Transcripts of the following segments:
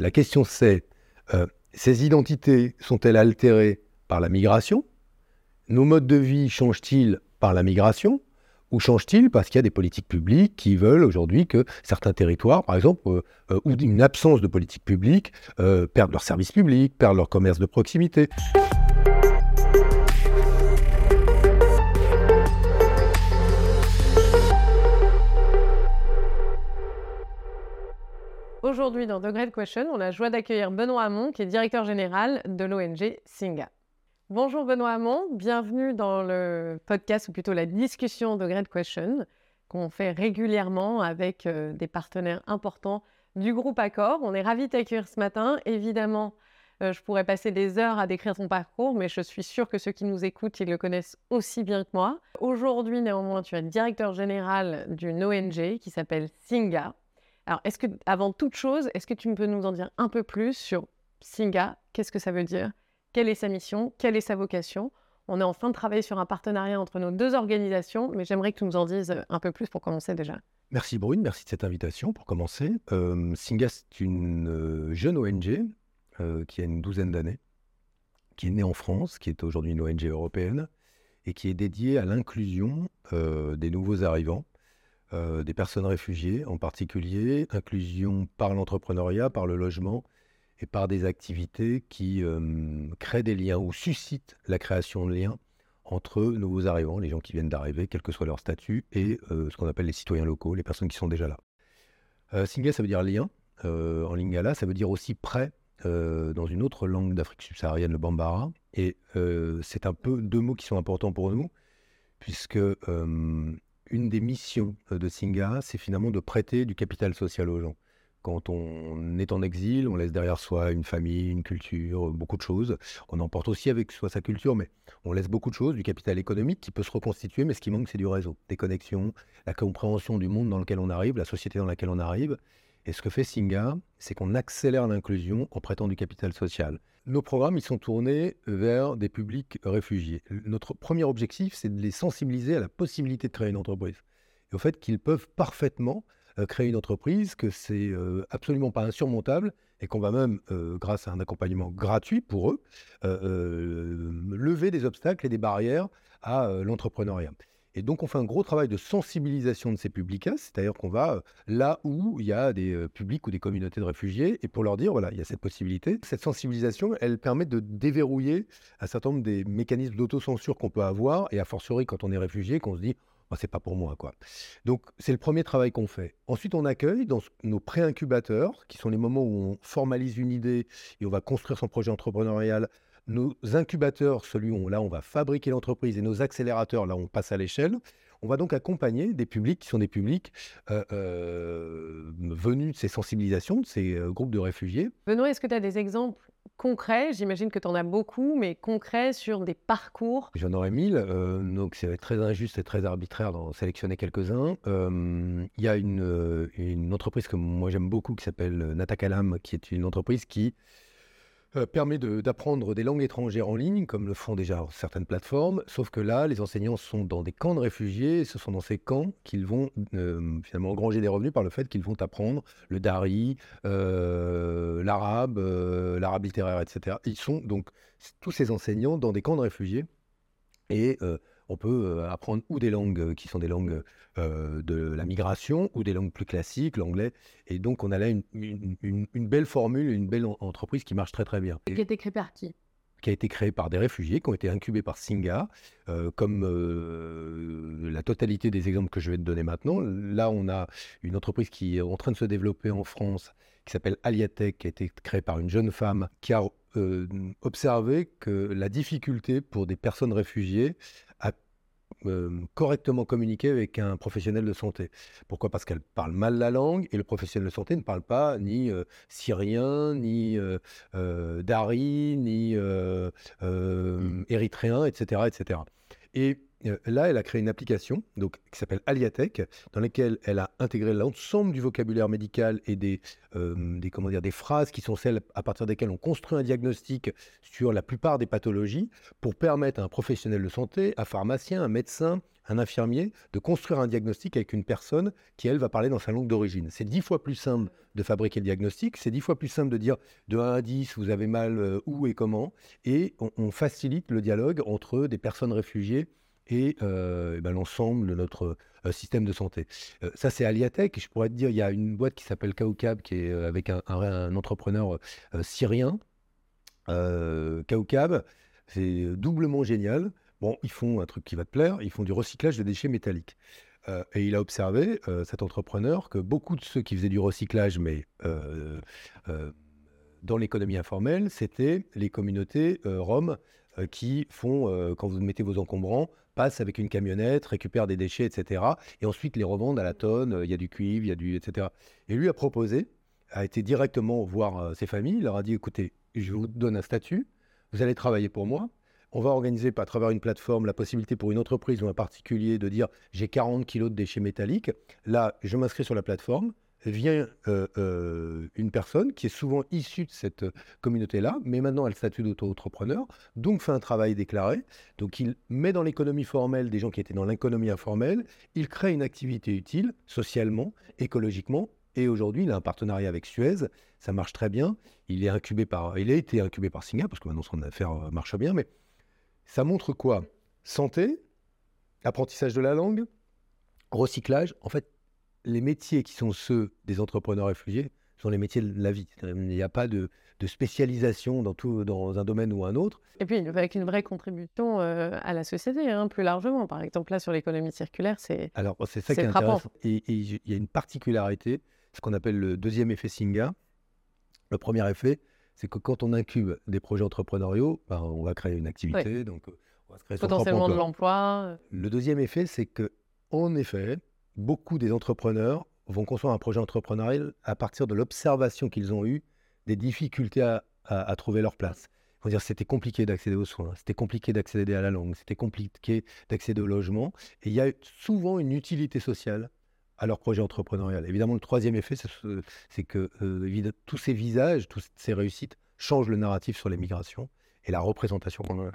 La question c'est, euh, ces identités sont-elles altérées par la migration? Nos modes de vie changent-ils par la migration? Ou change-t-il parce qu'il y a des politiques publiques qui veulent aujourd'hui que certains territoires, par exemple, euh, euh, ou une absence de politique publique, perdent leurs services publics, perdent leur commerce de proximité? Aujourd'hui, dans The Great Question, on a la joie d'accueillir Benoît Hamon, qui est directeur général de l'ONG Singa. Bonjour Benoît Hamon, bienvenue dans le podcast, ou plutôt la discussion de Great Question, qu'on fait régulièrement avec euh, des partenaires importants du groupe Accor. On est ravis de t'accueillir ce matin. Évidemment, euh, je pourrais passer des heures à décrire ton parcours, mais je suis sûre que ceux qui nous écoutent, ils le connaissent aussi bien que moi. Aujourd'hui, néanmoins, tu es directeur général d'une ONG qui s'appelle Singa. Alors, est-ce que, avant toute chose, est-ce que tu peux nous en dire un peu plus sur Singa? Qu'est-ce que ça veut dire? Quelle est sa mission, quelle est sa vocation? On est en train de travailler sur un partenariat entre nos deux organisations, mais j'aimerais que tu nous en dises euh, un peu plus pour commencer déjà. Merci Brune, merci de cette invitation pour commencer. Euh, Singa, c'est une euh, jeune ONG qui a une douzaine d'années, qui est née en France, qui est aujourd'hui une ONG européenne et qui est dédiée à l'inclusion des nouveaux arrivants, des personnes réfugiées en particulier, inclusion par l'entrepreneuriat, par le logement et par des activités qui euh, créent des liens ou suscitent la création de liens entre nouveaux arrivants, les gens qui viennent d'arriver, quel que soit leur statut, et euh, ce qu'on appelle les citoyens locaux, les personnes qui sont déjà là. Euh, ça veut dire lien. en lingala, ça veut dire aussi prêt dans une autre langue d'Afrique subsaharienne, le bambara. Et c'est un peu deux mots qui sont importants pour nous, puisque une des missions de Singa, c'est finalement de prêter du capital social aux gens. Quand on est en exil, on laisse derrière soi une famille, une culture, beaucoup de choses. On emporte aussi avec soi sa culture, mais on laisse beaucoup de choses, du capital économique qui peut se reconstituer, mais ce qui manque, c'est du réseau, des connexions, la compréhension du monde dans lequel on arrive, la société dans laquelle on arrive. Et ce que fait Singa, c'est qu'on accélère l'inclusion en prêtant du capital social. Nos programmes, ils sont tournés vers des publics réfugiés. Notre premier objectif, c'est de les sensibiliser à la possibilité de créer une entreprise et au fait qu'ils peuvent parfaitement euh, créer une entreprise, que c'est euh, absolument pas insurmontable et qu'on va même, euh, grâce à un accompagnement gratuit pour eux, lever des obstacles et des barrières à l'entrepreneuriat. Et donc, on fait un gros travail de sensibilisation de ces publics c'est-à-dire qu'on va là où il y a des publics ou des communautés de réfugiés, et pour leur dire, voilà, il y a cette possibilité. Cette sensibilisation, elle permet de déverrouiller un certain nombre des mécanismes d'autocensure qu'on peut avoir, et a fortiori quand on est réfugié, qu'on se dit, c'est pas pour moi, quoi. Donc, c'est le premier travail qu'on fait. Ensuite, on accueille dans nos pré-incubateurs, qui sont les moments où on formalise une idée et on va construire son projet entrepreneurial. Nos incubateurs, celui où là, on va fabriquer l'entreprise, et nos accélérateurs, là, on passe à l'échelle. On va donc accompagner des publics qui sont des publics euh, euh, venus de ces sensibilisations, de ces euh, groupes de réfugiés. Benoît, est-ce que tu as des exemples concrets? J'imagine que tu en as beaucoup, mais concrets sur des parcours J'en aurais mille, donc c'est très injuste et très arbitraire d'en sélectionner quelques-uns. Il y a une, une, entreprise que moi j'aime beaucoup qui s'appelle Natakalam, qui est une entreprise qui euh, permet d'apprendre des langues étrangères en ligne, comme le font déjà certaines plateformes, sauf que là, les enseignants sont dans des camps de réfugiés, et ce sont dans ces camps qu'ils vont euh, finalement engranger des revenus par le fait qu'ils vont apprendre le dari, euh, l'arabe, l'arabe littéraire, etc. Ils sont donc tous ces enseignants dans des camps de réfugiés, on peut apprendre ou des langues qui sont des langues de la migration ou des langues plus classiques, l'anglais. Et donc, on a là une, belle formule, une belle entreprise qui marche très très bien. Et qui a été créée par qui? Qui a été créée par des réfugiés qui ont été incubés par Singa, comme la totalité des exemples que je vais te donner maintenant. Là, on a une entreprise qui est en train de se développer en France, qui s'appelle Aliatech, qui a été créée par une jeune femme qui a observé que la difficulté pour des personnes réfugiées euh, correctement communiquer avec un professionnel de santé. Pourquoi? Parce qu'elle parle mal la langue et le professionnel de santé ne parle pas ni euh, syrien, ni euh, dari, ni mmh. érythréen, etc., etc. Et là, elle a créé une application donc, qui s'appelle Aliatech, dans laquelle elle a intégré l'ensemble du vocabulaire médical et des, des, comment dire, des phrases qui sont celles à partir desquelles on construit un diagnostic sur la plupart des pathologies pour permettre à un professionnel de santé, un pharmacien, un médecin, un infirmier, de construire un diagnostic avec une personne qui, elle, va parler dans sa langue d'origine. C'est dix fois plus simple de fabriquer le diagnostic, c'est dix fois plus simple de dire de 1 à 10, vous avez mal euh, où et comment, et on, facilite le dialogue entre des personnes réfugiées et, ben, l'ensemble de notre système de santé. ça, c'est Aliatech. Je pourrais te dire, il y a une boîte qui s'appelle Kaukab, qui est avec un, entrepreneur syrien. Kaukab, c'est doublement génial. Bon, ils font un truc qui va te plaire, ils font du recyclage de déchets métalliques. Et il a observé, cet entrepreneur, que beaucoup de ceux qui faisaient du recyclage, mais dans l'économie informelle, c'était les communautés roms qui font, quand vous mettez vos encombrants, passent avec une camionnette, récupèrent des déchets, etc. Et ensuite les revendent à la tonne, il y a du cuivre, il y a du, etc. Et lui a proposé, a été directement voir ses familles, il leur a dit, écoutez, je vous donne un statut, vous allez travailler pour moi, on va organiser à travers une plateforme la possibilité pour une entreprise ou un particulier de dire j'ai 40 kilos de déchets métalliques. Là, je m'inscris sur la plateforme. Vient euh, euh, une personne qui est souvent issue de cette communauté-là, mais maintenant elle statut d'auto-entrepreneur, donc fait un travail déclaré. Donc il met dans l'économie formelle des gens qui étaient dans l'économie informelle. Il crée une activité utile socialement, écologiquement et aujourd'hui, il a un partenariat avec Suez. Ça marche très bien. Il est incubé par, il a été incubé par Singa parce que maintenant son affaire euh, marche bien. Mais ça montre quoi? Santé, apprentissage de la langue, recyclage. En fait, les métiers qui sont ceux des entrepreneurs réfugiés sont les métiers de la vie. Il n'y a pas de, spécialisation dans, tout, dans un domaine ou un autre. Et puis avec une vraie contribution euh, à la société, hein, plus largement. Par exemple, là, sur l'économie circulaire, c'est Alors, c'est ça qui est intéressant. Et il y a une particularité, ce qu'on appelle le deuxième effet Singa. Le premier effet, c'est que quand on incube des projets entrepreneuriaux, ben, on va créer une activité, donc euh, on va créer potentiellement de l'emploi. Le deuxième effet, c'est que en effet, beaucoup des entrepreneurs vont construire un projet entrepreneurial à partir de l'observation qu'ils ont eue des difficultés à, trouver leur place. Dire c'était compliqué d'accéder aux soins, c'était compliqué d'accéder à la langue, c'était compliqué d'accéder au logement. Et il y a souvent une utilité sociale à leur projet entrepreneurial. Évidemment, le troisième effet, c'est que euh, tous ces visages, toutes ces réussites changent le narratif sur les migrations et la représentation qu'on a.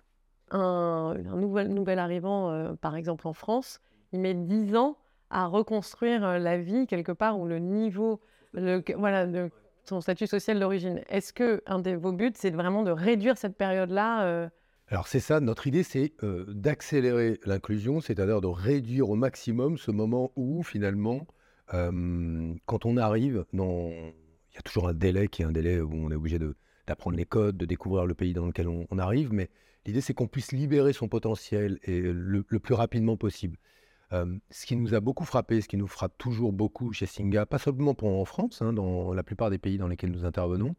Un, nouvel, nouvel, arrivant, euh, par exemple en France, il met 10 ans à reconstruire euh, la vie quelque part où le niveau, voilà, de son statut social d'origine. Est-ce que un de vos buts, c'est vraiment de réduire cette période-là alors c'est ça, notre idée, c'est euh, d'accélérer l'inclusion, c'est-à-dire de réduire au maximum ce moment où finalement, quand on arrive, il y a toujours un délai qui est un délai où on est obligé d'apprendre les codes, de découvrir le pays dans lequel on, arrive, mais l'idée c'est qu'on puisse libérer son potentiel et le, plus rapidement possible. Ce qui nous a beaucoup frappé, ce qui nous frappe toujours beaucoup chez Singa, pas seulement en France, hein, dans la plupart des pays dans lesquels nous intervenons,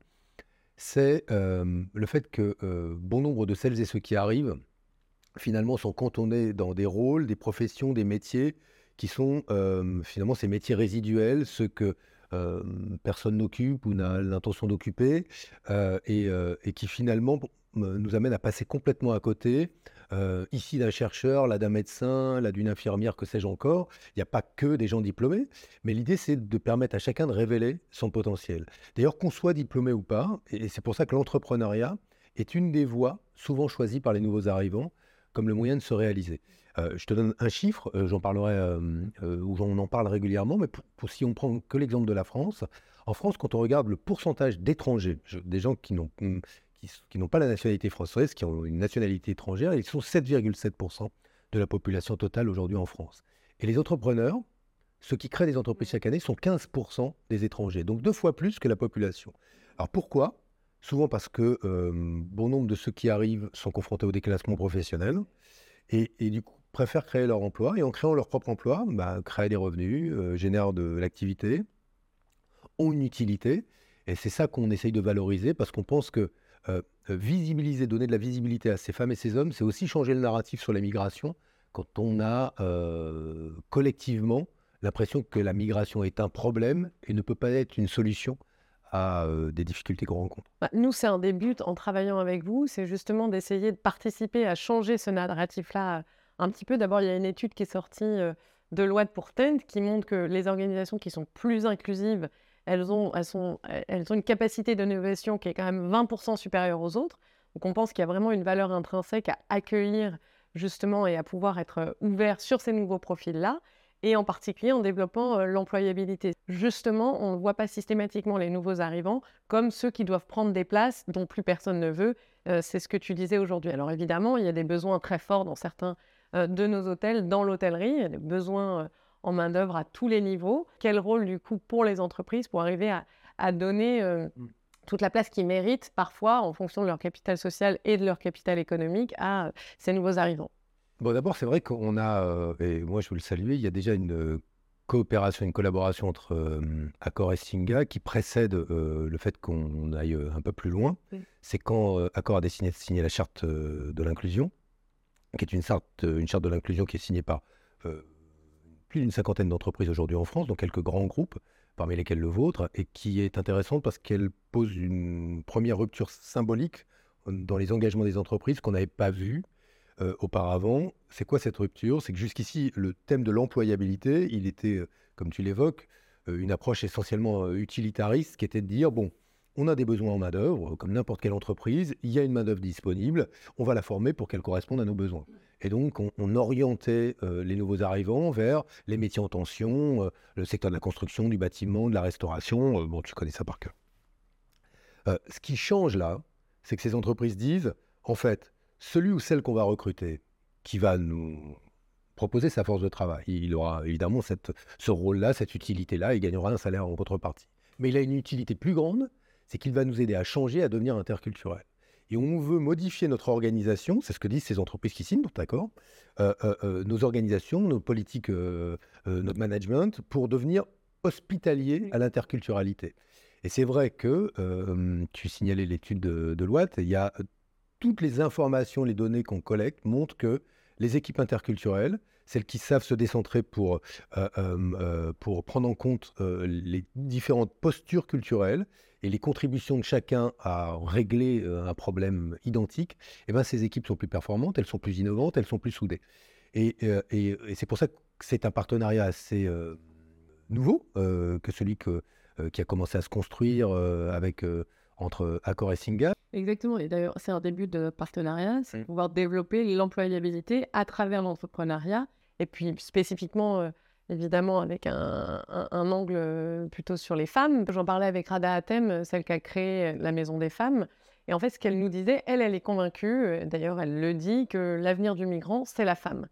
c'est le fait que bon nombre de celles et ceux qui arrivent, finalement, sont cantonnés dans des rôles, des professions, des métiers qui sont finalement ces métiers résiduels, ceux que personne n'occupe ou n'a l'intention d'occuper, et, qui finalement nous amènent à passer complètement à côté euh, ici d'un chercheur, là d'un médecin, là d'une infirmière, que sais-je encore. Il n'y a pas que des gens diplômés, mais l'idée c'est de permettre à chacun de révéler son potentiel. D'ailleurs, qu'on soit diplômé ou pas, et c'est pour ça que l'entrepreneuriat est une des voies souvent choisies par les nouveaux arrivants comme le moyen de se réaliser. Euh, je te donne un chiffre, euh, j'en parlerai, ou on en parle régulièrement, mais pour, si on prend que l'exemple de la France, en France, quand on regarde le pourcentage d'étrangers, des gens qui n'ont qui, n'ont pas la nationalité française, qui ont une nationalité étrangère, ils sont 7,7% de la population totale aujourd'hui en France. Et les entrepreneurs, ceux qui créent des entreprises chaque année, sont 15% des étrangers, donc deux fois plus que la population. Alors pourquoi? Souvent parce que euh, bon nombre de ceux qui arrivent sont confrontés au déclassement professionnel et, du coup préfèrent créer leur emploi et en créant leur propre emploi, bah, créent des revenus, euh, génèrent de l'activité, ont une utilité. Et c'est ça qu'on essaye de valoriser parce qu'on pense que euh, visibiliser, donner de la visibilité à ces femmes et ces hommes, c'est aussi changer le narratif sur la migration quand on a euh, collectivement l'impression que la migration est un problème et ne peut pas être une solution à euh, des difficultés qu'on rencontre. Bah, nous, c'est un des buts en travaillant avec vous, c'est justement d'essayer de participer à changer ce narratif-là un petit peu. D'abord, il y a une étude qui est sortie de loi pour Tent qui montre que les organisations qui sont plus inclusives elles ont, elles, sont, elles ont une capacité d'innovation qui est quand même 20% supérieure aux autres. Donc on pense qu'il y a vraiment une valeur intrinsèque à accueillir justement et à pouvoir être ouvert sur ces nouveaux profils-là et en particulier en développant l'employabilité. Justement, on ne voit pas systématiquement les nouveaux arrivants comme ceux qui doivent prendre des places dont plus personne ne veut. c'est ce que tu disais aujourd'hui. Alors évidemment, il y a des besoins très forts dans certains de nos hôtels, dans l'hôtellerie, il y a des besoins en main-d'œuvre à tous les niveaux. Quel rôle, du coup, pour les entreprises pour arriver à, donner mmh. toute la place qu'ils méritent, parfois, en fonction de leur capital social et de leur capital économique, à ces nouveaux arrivants? Bon, d'abord, c'est vrai qu'on a, euh, et moi je veux le saluer, il y a déjà une euh, coopération, une collaboration entre euh, Accor et Singa qui précède le fait qu'on aille un peu plus loin. C'est quand Accor a décidé de signer la charte de l'inclusion, qui est une charte, une charte de l'inclusion qui est signée par plus d'une cinquantaine d'entreprises aujourd'hui en France, dont quelques grands groupes, parmi lesquels le vôtre, et qui est intéressante parce qu'elle pose une première rupture symbolique dans les engagements des entreprises qu'on n'avait pas vu euh, auparavant. C'est quoi cette rupture? C'est que jusqu'ici, le thème de l'employabilité, il était, euh, comme tu l'évoques, euh, une approche essentiellement utilitariste qui était de dire, bon, on a des besoins en main-d'œuvre, comme n'importe quelle entreprise, il y a une main-d'œuvre disponible, on va la former pour qu'elle corresponde à nos besoins. Et donc, on, orientait les nouveaux arrivants vers les métiers en tension, le secteur de la construction, du bâtiment, de la restauration. bon, tu connais ça par cœur. ce qui change là, c'est que ces entreprises disent, en fait, celui ou celle qu'on va recruter, qui va nous proposer sa force de travail, il aura évidemment ce rôle-là, cette utilité-là, il gagnera un salaire en contrepartie. Mais il a une utilité plus grande, c'est qu'il va nous aider à changer, à devenir interculturel. Et on veut modifier notre organisation, c'est ce que disent ces entreprises qui signent, d'accord euh, euh, euh, Nos organisations, nos politiques, notre management, pour devenir hospitalier à l'interculturalité. Et c'est vrai que, tu signalais l'étude de, de Loite, il y a toutes les informations, les données qu'on collecte montrent que les équipes interculturelles, celles qui savent se décentrer pour, euh, euh, pour prendre en compte les différentes postures culturelles et les contributions de chacun à régler un problème identique, eh ben, ces équipes sont plus performantes, elles sont plus innovantes, elles sont plus soudées. Et, et, c'est pour ça que c'est un partenariat assez nouveau que celui que, qui a commencé à se construire avec entre Accor et Singa. Exactement. Et d'ailleurs, c'est un début de partenariat, c'est mmh. pouvoir développer l'employabilité à travers l'entrepreneuriat. Et puis spécifiquement, euh, évidemment, avec un, angle euh, plutôt sur les femmes. J'en parlais avec Rada Atem, celle qui a créé la Maison des femmes. Et en fait, ce qu'elle nous disait, elle, elle est convaincue, euh, d'ailleurs, elle le dit, que l'avenir du migrant, c'est la femme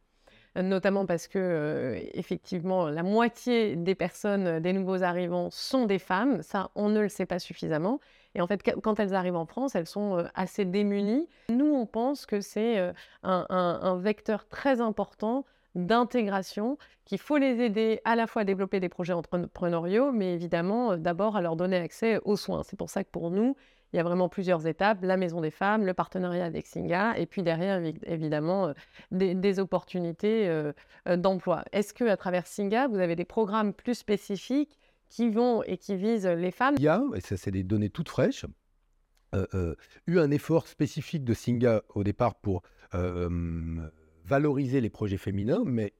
notamment parce que effectivement la moitié des personnes, des nouveaux arrivants sont des femmes. Ça, on ne le sait pas suffisamment. Et en fait, quand elles arrivent en France, elles sont assez démunies. Nous, on pense que c'est un, vecteur très important d'intégration, qu'il faut les aider à la fois à développer des projets entrepreneuriaux, mais évidemment d'abord à leur donner accès aux soins. C'est pour ça que pour nous, il y a vraiment plusieurs étapes, la Maison des femmes, le partenariat avec Singa, et puis derrière, évidemment, des, opportunités d'emploi. Est-ce que à travers Singa, vous avez des programmes plus spécifiques qui vont et qui visent les femmes. Il y a, et ça c'est des données toutes fraîches, euh, euh, eu un effort spécifique de Singa au départ pour euh, valoriser les projets féminins, mais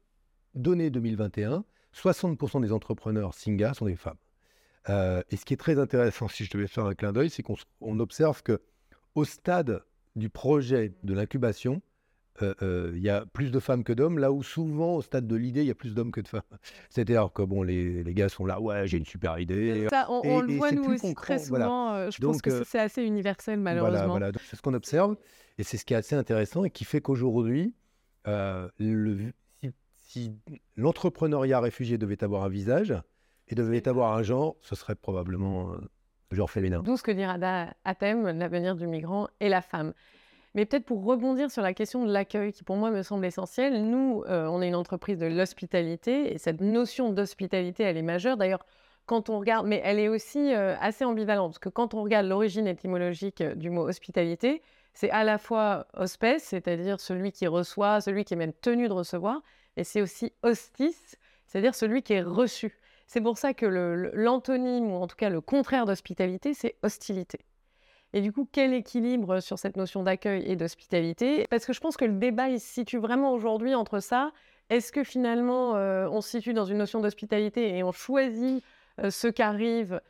données 2021, 60% des entrepreneurs Singa sont des femmes. et ce qui est très intéressant, si je devais faire un clin d'œil, c'est qu'on observe que au stade du projet de l'incubation, euh, il y a plus de femmes que d'hommes, là où souvent, au stade de l'idée, il y a plus d'hommes que de femmes. C'est-à-dire que bon, les, les, gars sont là, ouais, j'ai une super idée. Ça, on, le voit nous aussi très souvent. Je pense que c'est assez universel, malheureusement. Voilà, voilà. c'est ce qu'on observe. Et c'est ce qui est assez intéressant et qui fait qu'aujourd'hui, si, si l'entrepreneuriat réfugié devait avoir un visage et devait avoir un genre, ce serait probablement le genre féminin. D'où ce que dit Rada Atem, l'avenir du migrant et la femme. Mais peut-être pour rebondir sur la question de l'accueil, qui pour moi me semble essentielle, nous, euh, on est une entreprise de l'hospitalité, et cette notion d'hospitalité, elle est majeure. D'ailleurs, quand on regarde, mais elle est aussi euh, assez ambivalente, parce que quand on regarde l'origine étymologique euh, du mot hospitalité, c'est à la fois hospes, c'est-à-dire celui qui reçoit, celui qui est même tenu de recevoir, et c'est aussi hostis, c'est-à-dire celui qui est reçu. C'est pour ça que l'antonyme, ou en tout cas le contraire d'hospitalité, c'est hostilité. Et du coup, quel équilibre sur cette notion d'accueil et d'hospitalité? Parce que je pense que le débat il se situe vraiment aujourd'hui entre ça. Est-ce que finalement euh, on se situe dans une notion d'hospitalité et on choisit euh, ce qu'arrive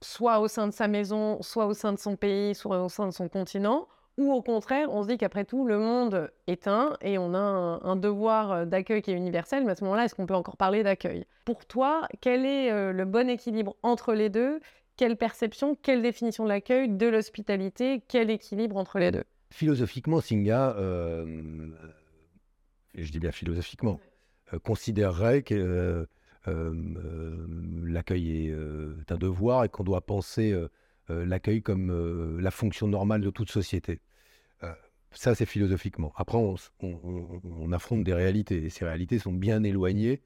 soit au sein de sa maison, soit au sein de son pays, soit au sein de son continent? Ou au contraire, on se dit qu'après tout, le monde est un et on a un, devoir d'accueil qui est universel, mais à ce moment-là, est-ce qu'on peut encore parler d'accueil? Pour toi, quel est le bon équilibre entre les deux Quelle perception, quelle définition de l'accueil, de l'hospitalité Quel équilibre entre les deux? Philosophiquement, Singa, je dis bien philosophiquement, considérerait que l'accueil est un devoir et qu'on doit penser l'accueil comme la fonction normale de toute société. ça, c'est philosophiquement. Après, on, affronte des réalités, et ces réalités sont bien éloignées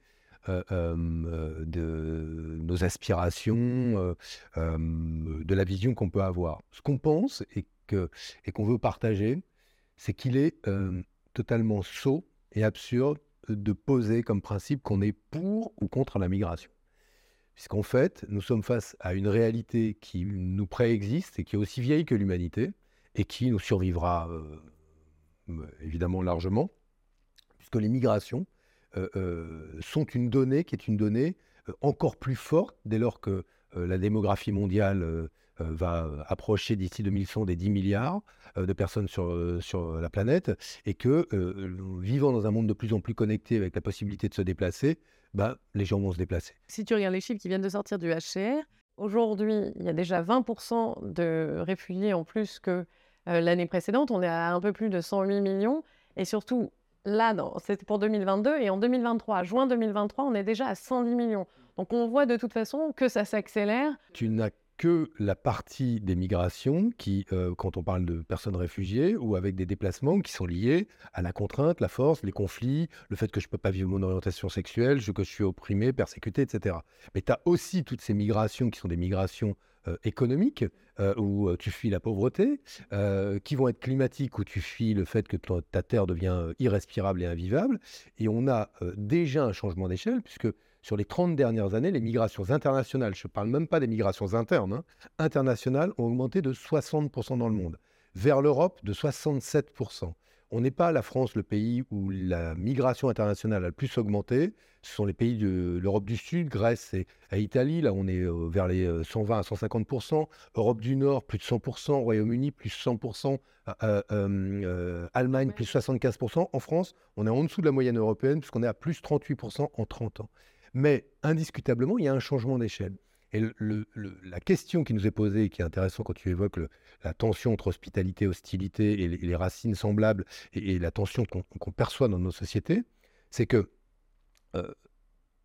de nos aspirations, de la vision qu'on peut avoir. Ce qu'on pense et qu'on veut partager, c'est qu'il est totalement sot et absurde de poser comme principe qu'on est pour ou contre la migration. Puisqu'en fait, nous sommes face à une réalité qui nous préexiste et qui est aussi vieille que l'humanité et qui nous survivra euh, évidemment largement, puisque les migrations euh, euh, sont une donnée qui est une donnée encore plus forte dès lors que la démographie mondiale euh, va approcher d'ici 2100 des 10 milliards euh, de personnes sur, euh, sur la planète et que, vivant dans un monde de plus en plus connecté avec la possibilité de se déplacer, bah, les gens vont se déplacer. Si tu regardes les chiffres qui viennent de sortir du HCR, aujourd'hui, il y a déjà 20% de réfugiés en plus que l'année précédente. On est à un peu plus de 108 millions. Et surtout, là, c'était pour 2022. Et en 2023, juin 2023, on est déjà à 110 millions. Donc on voit de toute façon que ça s'accélère. Tu n'as que la partie des migrations qui, euh, quand on parle de personnes réfugiées ou avec des déplacements qui sont liés à la contrainte, la force, les conflits, le fait que je ne peux pas vivre mon orientation sexuelle, que je suis opprimé, persécuté, etc. Mais tu as aussi toutes ces migrations qui sont des migrations économiques, euh, où tu fuis la pauvreté, qui vont être climatiques, où tu fuis le fait que ta terre devient irrespirable et invivable. Et on a déjà un changement d'échelle, puisque sur les 30 dernières années, les migrations internationales, je ne parle même pas des migrations internes, hein, internationales ont augmenté de 60% dans le monde, vers l'Europe de 67%. On n'est pas la France le pays où la migration internationale a le plus augmenté. Ce sont les pays de l'Europe du Sud, Grèce et, Italie. Là, on est euh, vers les 120 euh, à 150% Europe du Nord, plus de 100% Royaume-Uni, plus 100% euh, Allemagne, plus 75% En France, on est en dessous de la moyenne européenne puisqu'on est à plus 38% en 30 ans. Mais indiscutablement, il y a un changement d'échelle. Et la question qui nous est posée, qui est intéressante quand tu évoques la tension entre hospitalité, hostilité et les, racines semblables et, la tension qu'on perçoit dans nos sociétés, c'est que euh,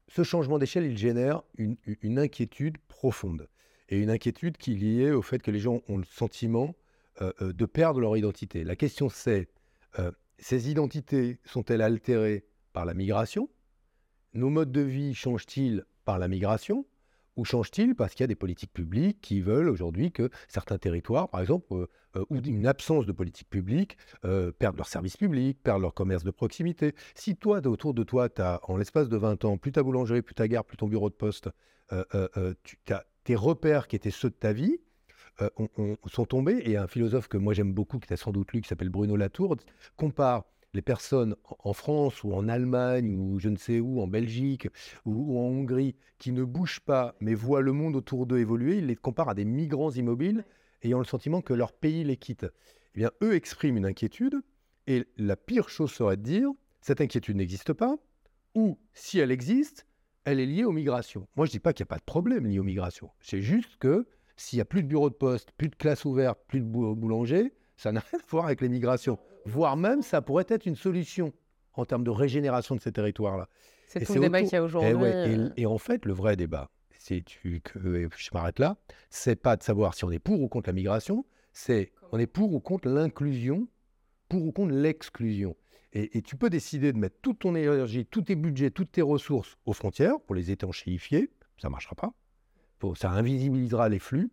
ce changement d'échelle, il génère une, inquiétude profonde. Et une inquiétude qui est liée au fait que les gens ont le sentiment euh, euh, de perdre leur identité. La question c'est, ces identités sont-elles altérées par la migration? Nos modes de vie changent-ils par la migration? Ou changent-ils parce qu'il y a des politiques publiques qui veulent aujourd'hui que certains territoires, par exemple, euh, euh, ou une absence de politique publique, euh, perdent leurs services publics, perdent leur commerce de proximité Si toi, autour de toi, tu as, en l'espace de 20 ans, plus ta boulangerie, plus ta gare, plus ton bureau de poste, tes repères qui étaient ceux de ta vie, sont tombés. Et un philosophe que moi j'aime beaucoup, qui t'a sans doute lu, qui s'appelle Bruno Latour, compare les personnes en France ou en Allemagne ou je ne sais où, en Belgique ou, en Hongrie, qui ne bougent pas mais voient le monde autour d'eux évoluer, ils les comparent à des migrants immobiles ayant le sentiment que leur pays les quitte. Eh bien, eux expriment une inquiétude et la pire chose serait de dire cette inquiétude n'existe pas ou si elle existe, elle est liée aux migrations. Moi, je ne dis pas qu'il n'y a pas de problème lié aux migrations. C'est juste que s'il n'y a plus de bureau de poste, plus de classe ouverte, plus de boulanger, ça n'a rien à voir avec les migrations voire même ça pourrait être une solution en termes de régénération de ces territoires-là. C'est tout le débat qu'il y a aujourd'hui. Et, euh. et, en fait, le vrai débat, si tu, que je m'arrête là, c'est pas de savoir si on est pour ou contre la migration, c'est on est pour ou contre l'inclusion, pour ou contre l'exclusion. Et, tu peux décider de mettre toute ton énergie, tous tes budgets, toutes tes ressources aux frontières pour les étanchéifier, ça ne marchera pas. ça invisibilisera les flux,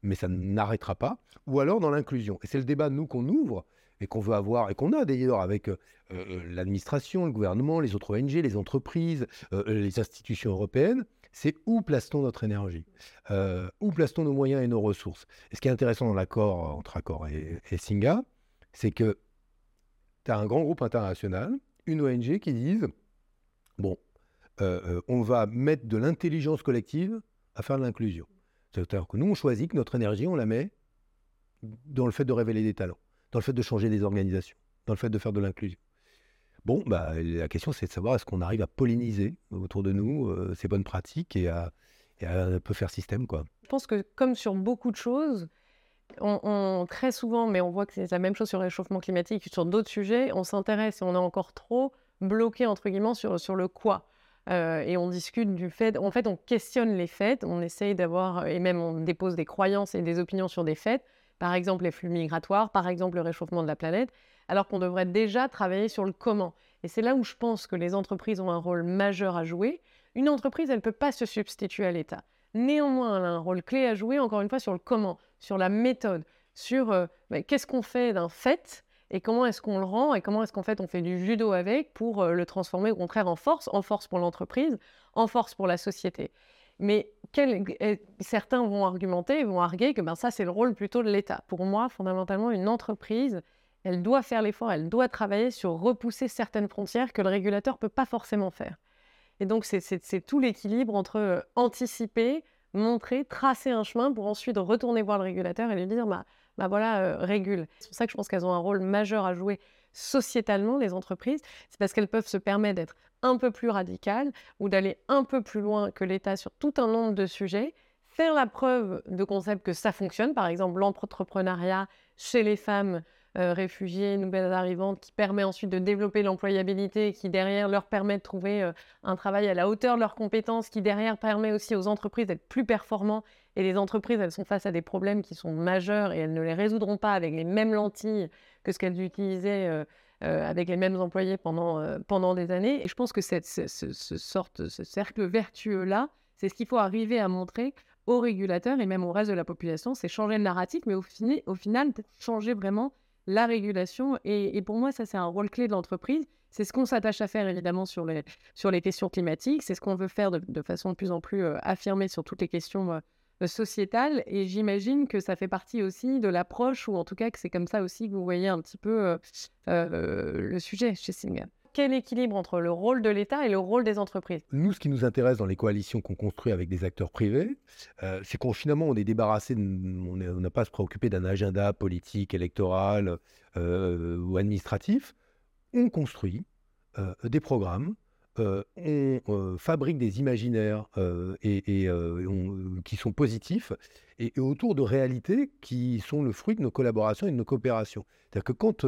mais ça n'arrêtera pas. Ou alors dans l'inclusion. Et c'est le débat, nous, qu'on ouvre et qu'on veut avoir, et qu'on a d'ailleurs avec euh, euh, l'administration, le gouvernement, les autres ONG, les entreprises, euh, les institutions européennes, c'est où place-t-on notre énergie? Où place-t-on nos moyens et nos ressources? Et ce qui est intéressant dans l'accord entre Accor et, Singa, c'est que tu as un grand groupe international, une ONG qui disent, bon, on va mettre de l'intelligence collective à faire de l'inclusion. C'est-à-dire que nous, on choisit que notre énergie, on la met dans le fait de révéler des talents dans le fait de changer des organisations, dans le fait de faire de l'inclusion. Bon, bah, la question, c'est de savoir est-ce qu'on arrive à polliniser autour de nous euh, ces bonnes pratiques et à, et un peu faire système, quoi? Je pense que comme sur beaucoup de choses, on, on- très souvent, mais on voit que c'est la même chose sur le réchauffement climatique, sur d'autres sujets, on s'intéresse et on est encore trop bloqué, entre guillemets, sur, sur le quoi. Euh, et on discute du fait, en fait, on questionne les faits, on essaye d'avoir, et même on dépose des croyances et des opinions sur des faits, par exemple les flux migratoires, par exemple le réchauffement de la planète, alors qu'on devrait déjà travailler sur le comment. Et c'est là où je pense que les entreprises ont un rôle majeur à jouer. Une entreprise, elle ne peut pas se substituer à l'État. Néanmoins, elle a un rôle clé à jouer, encore une fois, sur le comment, sur la méthode, sur euh, bah, qu'est-ce qu'on fait d'un fait et comment est-ce qu'on le rend et comment est-ce qu'en fait on fait du judo avec pour euh, le transformer au contraire en force, en force pour l'entreprise, en force pour la société. Mais eh, certains vont argumenter, vont arguer que ben, ça c'est le rôle plutôt de l'État. Pour moi, fondamentalement, une entreprise, elle doit faire l'effort, elle doit travailler sur repousser certaines frontières que le régulateur ne peut pas forcément faire. Et donc, c'est tout l'équilibre entre euh, anticiper, montrer, tracer un chemin pour ensuite retourner voir le régulateur et lui dire bah, bah voilà, euh, régule. C'est pour ça que je pense qu'elles ont un rôle majeur à jouer sociétalement, les entreprises. C'est parce qu'elles peuvent se permettre d'être un peu plus radicales ou d'aller un peu plus loin que l'État sur tout un nombre de sujets, faire la preuve de concepts que ça fonctionne, par exemple l'entrepreneuriat chez les femmes euh, réfugiées, nouvelles arrivantes, qui permet ensuite de développer l'employabilité, qui derrière leur permet de trouver euh, un travail à la hauteur de leurs compétences, qui derrière permet aussi aux entreprises d'être plus performants. Et les entreprises, elles sont face à des problèmes qui sont majeurs et elles ne les résoudront pas avec les mêmes lentilles que ce qu'elles utilisaient avec les mêmes employés pendant, pendant des années. Et je pense que cette, ce, ce- cercle vertueux-là, c'est ce qu'il faut arriver à montrer aux régulateurs et même au reste de la population. C'est changer le narratif, mais au, final, changer vraiment la régulation. Et, pour moi, ça, c'est un rôle clé de l'entreprise. C'est ce qu'on s'attache à faire, évidemment, sur les, sur les questions climatiques. C'est ce qu'on veut faire de, de façon de plus en plus affirmée sur toutes les questions sociétales. Et j'imagine que ça fait partie aussi de l'approche, ou en tout cas que c'est comme ça aussi que vous voyez un petit peu euh, euh, le sujet chez Singa. Quel équilibre entre le rôle de l'État et le rôle des entreprises? Nous, ce qui nous intéresse dans les coalitions qu'on construit avec des acteurs privés, euh, c'est qu'on finalement on est débarrassé, de- on n'a pas à se préoccuper d'un agenda politique, électoral euh, ou administratif. On construit euh, des programmes, euh, on euh, fabrique des imaginaires euh, et, qui sont positifs et, autour de réalités qui sont le fruit de nos collaborations et de nos coopérations. C'est-à-dire que quand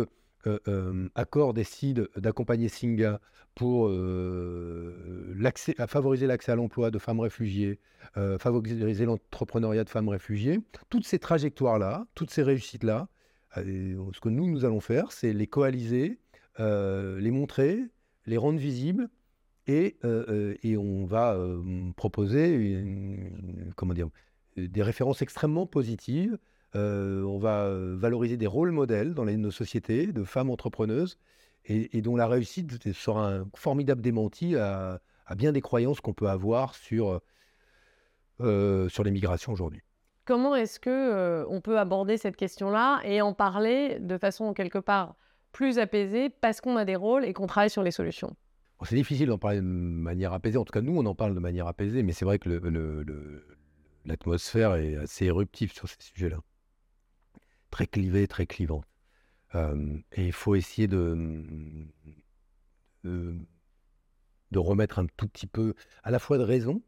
Accor décide d'accompagner Singa pour à favoriser l'accès à l'emploi de femmes réfugiées, favoriser l'entrepreneuriat de femmes réfugiées, toutes ces trajectoires-là, toutes ces réussites-là, ce que nous, nous allons faire, c'est les coaliser, les montrer, les rendre visibles, et, euh, et on va euh, proposer comment dire, des références extrêmement positives. Euh, on va valoriser des rôles modèles dans nos sociétés de femmes entrepreneuses et, dont la réussite sera un formidable démenti à, bien des croyances qu'on peut avoir sur, sur les migrations aujourd'hui. Comment est-ce que euh, on peut aborder cette question-là et en parler de façon quelque part plus apaisée parce qu'on a des rôles et qu'on travaille sur les solutions? C'est difficile d'en parler de manière apaisée. En tout cas, nous, on en parle de manière apaisée, mais c'est vrai que l'atmosphère est assez éruptive sur ces sujets-là. Très clivée, très clivante. Euh, et il faut essayer de, remettre un tout petit peu à la fois de raison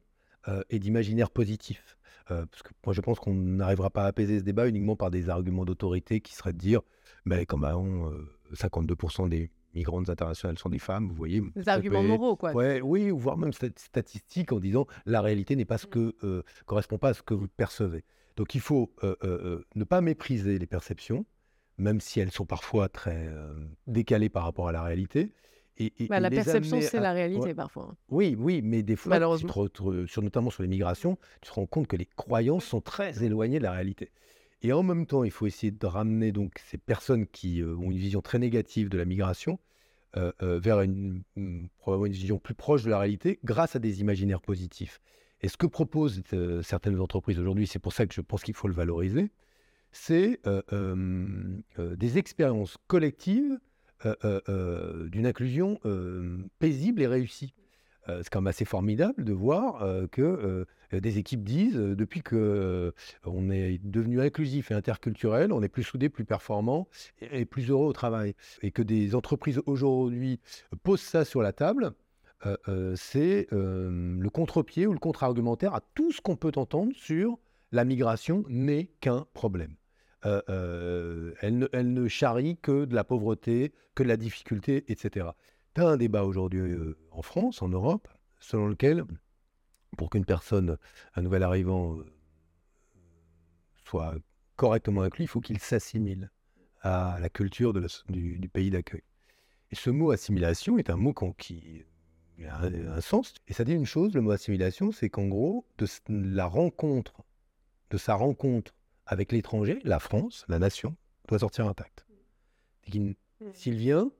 euh, et d'imaginaire positif. Euh, parce que moi, je pense qu'on n'arrivera pas à apaiser ce débat uniquement par des arguments d'autorité qui seraient de dire, mais avant, euh, 52% des migrantes internationales sont des femmes, vous voyez. Des arguments peut- moraux, quoi. Ouais, oui, ou voire même stat- statistiques en disant la réalité n'est pas ce que euh, correspond pas à ce que vous percevez. Donc il faut euh, euh, euh, ne pas mépriser les perceptions, même si elles sont parfois très décalées par rapport à la réalité. Et, et- Bah, et la perception, c'est à- la réalité ouais. parfois. hein. Oui, oui, mais des fois, tu te sur, notamment sur les migrations, tu te rends compte que les croyances sont très éloignées de la réalité. Et en même temps, il faut essayer de ramener donc ces personnes qui euh, ont une vision très négative de la migration euh, euh, vers une, une- probablement une vision plus proche de la réalité grâce à des imaginaires positifs. Et ce que proposent certaines entreprises aujourd'hui, c'est pour ça que je pense qu'il faut le valoriser, c'est des expériences collectives d'une inclusion paisible et réussie. C'est quand même assez formidable de voir que des équipes disent, depuis que on est devenu inclusif et interculturel, on est plus soudés, plus performants et, plus heureux au travail. Et que des entreprises aujourd'hui posent ça sur la table, c'est le contre-pied ou le contre-argumentaire à tout ce qu'on peut entendre sur la migration n'est qu'un problème. elle, ne, charrie que de la pauvreté, que de la difficulté, etc. Tu as un débat aujourd'hui en France, en Europe, selon lequel, pour qu'une personne, un nouvel arrivant, soit correctement inclus, il faut qu'il s'assimile à la culture de du, pays d'accueil. Et ce mot assimilation est un mot qui a un, sens. Et ça dit une chose, le mot assimilation, c'est qu'en gros, de la rencontre, de sa rencontre avec l'étranger, la France, la nation, doit sortir intacte. Mmh. S'il vient,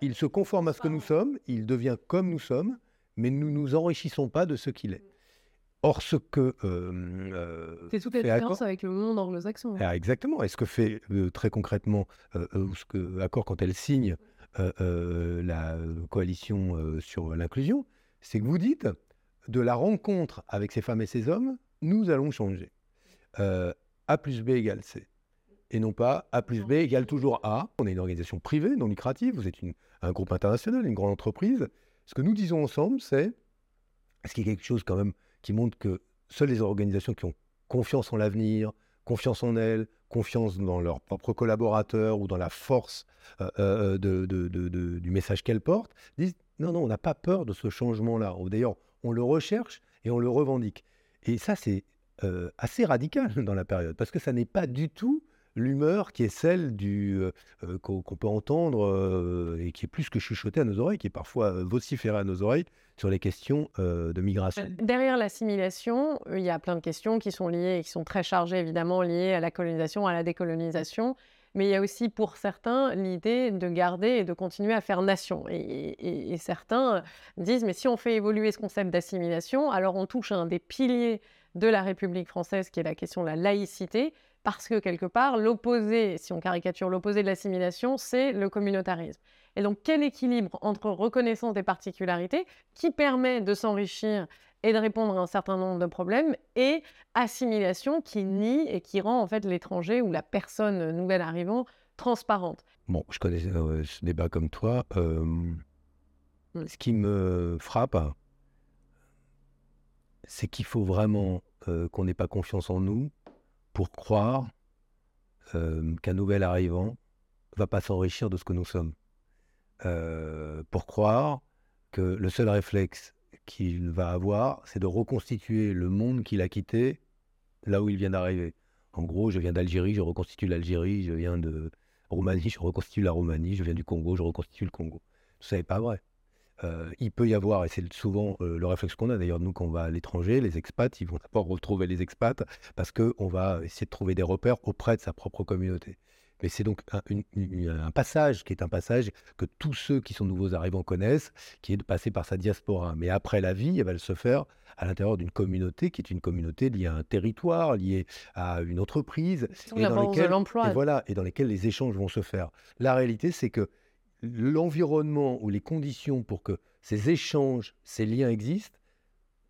il, se conforme à ce que nous sommes, il devient comme nous sommes, mais nous ne nous enrichissons pas de ce qu'il est. Or, ce que. Euh, euh, c'est toute la différence avec le monde anglo-saxon. Ah, exactement. Et ce que fait euh, très concrètement ce que Accord quand elle signe la coalition sur l'inclusion, c'est que vous dites de la rencontre avec ces femmes et ces hommes, nous allons changer. A plus B égale C. Et non pas A plus B égale toujours A. On est une organisation privée, non lucrative, vous êtes un groupe international, une grande entreprise. Ce que nous disons ensemble, c'est, ce qui est quelque chose quand même qui montre que seules les organisations qui ont confiance en l'avenir, confiance en elles, confiance dans leurs propres collaborateurs ou dans la force euh, euh, de, du message qu'elles portent, disent non, non, on n'a pas peur de ce changement-là. D'ailleurs, on le recherche et on le revendique. Et ça, c'est euh, assez radical dans la période, parce que ça n'est pas du tout l'humeur qui est celle qu'on peut entendre et qui est plus que chuchoter à nos oreilles, qui est parfois vociférer à nos oreilles sur les questions de migration. Derrière l'assimilation, il y a plein de questions qui sont liées et qui sont très chargées évidemment liées à la colonisation, à la décolonisation. Mais il y a aussi pour certains l'idée de garder et de continuer à faire nation. Et, et certains disent, mais si on fait évoluer ce concept d'assimilation, alors on touche à un des piliers de la République française, qui est la question de la laïcité, parce que quelque part, l'opposé, si on caricature l'opposé de l'assimilation, c'est le communautarisme. Et donc, quel équilibre entre reconnaissance des particularités, qui permet de s'enrichir et de répondre à un certain nombre de problèmes, et assimilation qui nie et qui rend en fait l'étranger ou la personne nouvelle arrivant transparente? Bon, je connais euh, ce débat comme toi. Euh, mmh. Ce qui me frappe, c'est qu'il faut vraiment euh, qu'on n'ait pas confiance en nous pour croire euh, qu'un nouvel arrivant va pas s'enrichir de ce que nous sommes. Euh, pour croire que le seul réflexe qu'il va avoir, c'est de reconstituer le monde qu'il a quitté là où il vient d'arriver. En gros, je viens d'Algérie, je reconstitue l'Algérie, je viens de Roumanie, je reconstitue la Roumanie, je viens du Congo, je reconstitue le Congo. Ça n'est pas vrai. Euh, il peut y avoir, et c'est souvent euh, le réflexe qu'on a d'ailleurs, nous, quand on va à l'étranger, les expats, ils vont d'abord retrouver les expats parce qu'on va essayer de trouver des repères auprès de sa propre communauté. Mais c'est donc un, passage qui est un passage que tous ceux qui sont nouveaux arrivants connaissent, qui est de passer par sa diaspora. Mais après la vie, elle va se faire à l'intérieur d'une communauté qui est une communauté liée à un territoire, liée à une entreprise. Et dans, lesquelles, et voilà, et dans lesquelles les échanges vont se faire. La réalité, c'est que l'environnement ou les conditions pour que ces échanges, ces liens existent,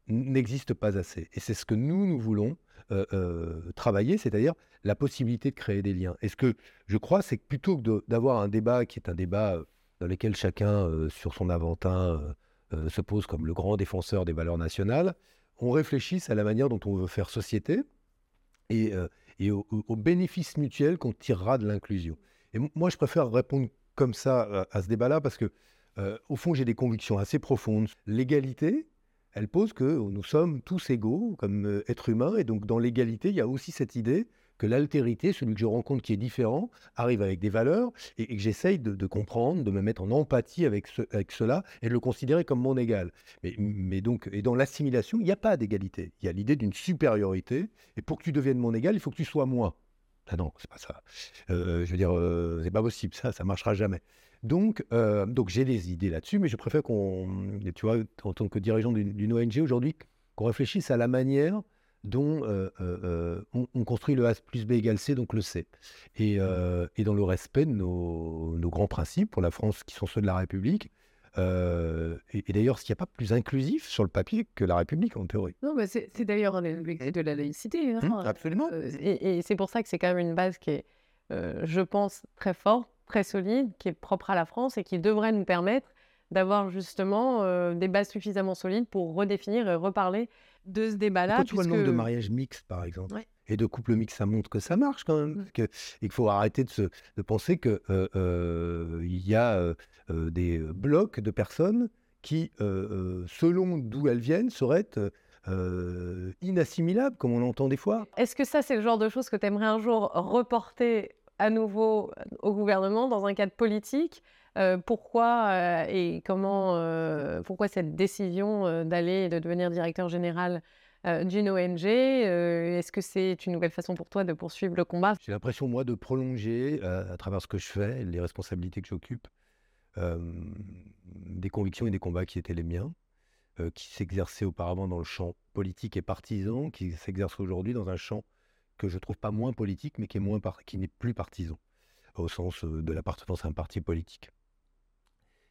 n'existent pas assez. Et c'est ce que nous, nous voulons euh, euh, travailler, c'est-à-dire la possibilité de créer des liens. Et ce que je crois, c'est que plutôt que d'avoir un débat qui est un débat euh, dans lequel chacun, sur son aventin, se pose comme le grand défenseur des valeurs nationales, on réfléchisse à la manière dont on veut faire société et, et au, au bénéfice mutuel qu'on tirera de l'inclusion. Et moi, je préfère répondre comme ça à, ce débat-là parce que, euh, au fond, j'ai des convictions assez profondes. L'égalité, elle pose que nous sommes tous égaux comme euh, êtres humains, et donc dans l'égalité, il y a aussi cette idée que l'altérité, celui que je rencontre qui est différent, arrive avec des valeurs et, que j'essaye de, comprendre, de me mettre en empathie avec, avec cela et de le considérer comme mon égal. Mais donc, et dans l'assimilation, il n'y a pas d'égalité. Il y a l'idée d'une supériorité. Et pour que tu deviennes mon égal, il faut que tu sois moi. Ah non, c'est pas ça. Euh, je veux dire, euh, c'est pas possible, ça, ça marchera jamais. Donc, euh, donc j'ai des idées là-dessus, mais je préfère qu'on, tu vois, en tant que dirigeant d'une ONG aujourd'hui, qu'on réfléchisse à la manière dont on, construit le A plus B égale C, donc le C. Et, et dans le respect de nos, nos, grands principes pour la France qui sont ceux de la République, Euh, et, et d'ailleurs, ce qu'il n'y a pas plus inclusif sur le papier que la République, en théorie? Non, mais c'est d'ailleurs un de la laïcité. hein. Hum, absolument. Euh, et et c'est pour ça que c'est quand même une base qui est, euh, je pense, très forte, très solide, qui est propre à la France et qui devrait nous permettre d'avoir justement euh, des bases suffisamment solides pour redéfinir et reparler de ce débat-là. Quand tu vois le nombre de mariages mixtes, par exemple, Ouais. Et de couples mixtes, ça montre que ça marche quand même. Mm. que- et qu'il faut arrêter de, se, de penser qu'il y a euh, des blocs de personnes qui, selon d'où elles viennent, seraient inassimilables, comme on entend des fois. Est-ce que ça, c'est le genre de choses que tu aimerais un jour reporter à nouveau au gouvernement dans un cadre politique Euh, Pourquoi euh, et comment, euh, pourquoi cette décision d'aller et de devenir directeur général d'une ONG Euh, Est-ce que c'est une nouvelle façon pour toi de poursuivre le combat? J'ai l'impression, moi, de prolonger, euh, à travers ce que je fais, les responsabilités que j'occupe, euh, des convictions et des combats qui étaient les miens, euh, qui s'exerçaient auparavant dans le champ politique et partisan, qui s'exercent aujourd'hui dans un champ que je trouve pas moins politique, mais qui est moins qui n'est plus partisan, au sens euh, de l'appartenance à un parti politique.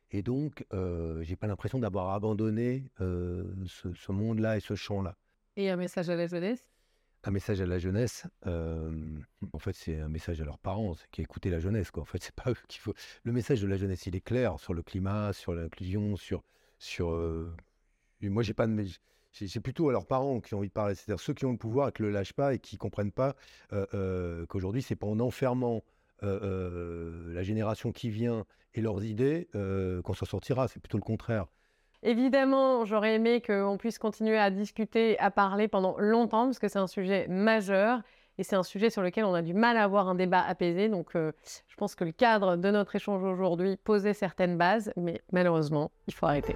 Et donc, euh, j'ai pas l'impression d'avoir abandonné euh, ce, ce monde-là et ce champ-là. Et un message à la jeunesse? Un message à la jeunesse, en fait, c'est un message à leurs parents, qui écouter la jeunesse. En fait, c'est pas eux qu'il faut. Le message de la jeunesse, il est clair sur le climat, sur l'inclusion, sur, sur. moi, j'ai pas de. C'est plutôt à leurs parents qui ont envie de parler, c'est-à-dire ceux qui ont le pouvoir et qui le lâchent pas et qui comprennent pas euh, qu'aujourd'hui, c'est pas en enfermant la génération qui vient et leurs idées qu'on s'en sortira. C'est plutôt le contraire. Évidemment, j'aurais aimé qu'on puisse continuer à discuter, à parler pendant longtemps, parce que c'est un sujet majeur et c'est un sujet sur lequel on a du mal à avoir un débat apaisé. Donc, euh, je pense que le cadre de notre échange aujourd'hui posait certaines bases, mais malheureusement, il faut arrêter.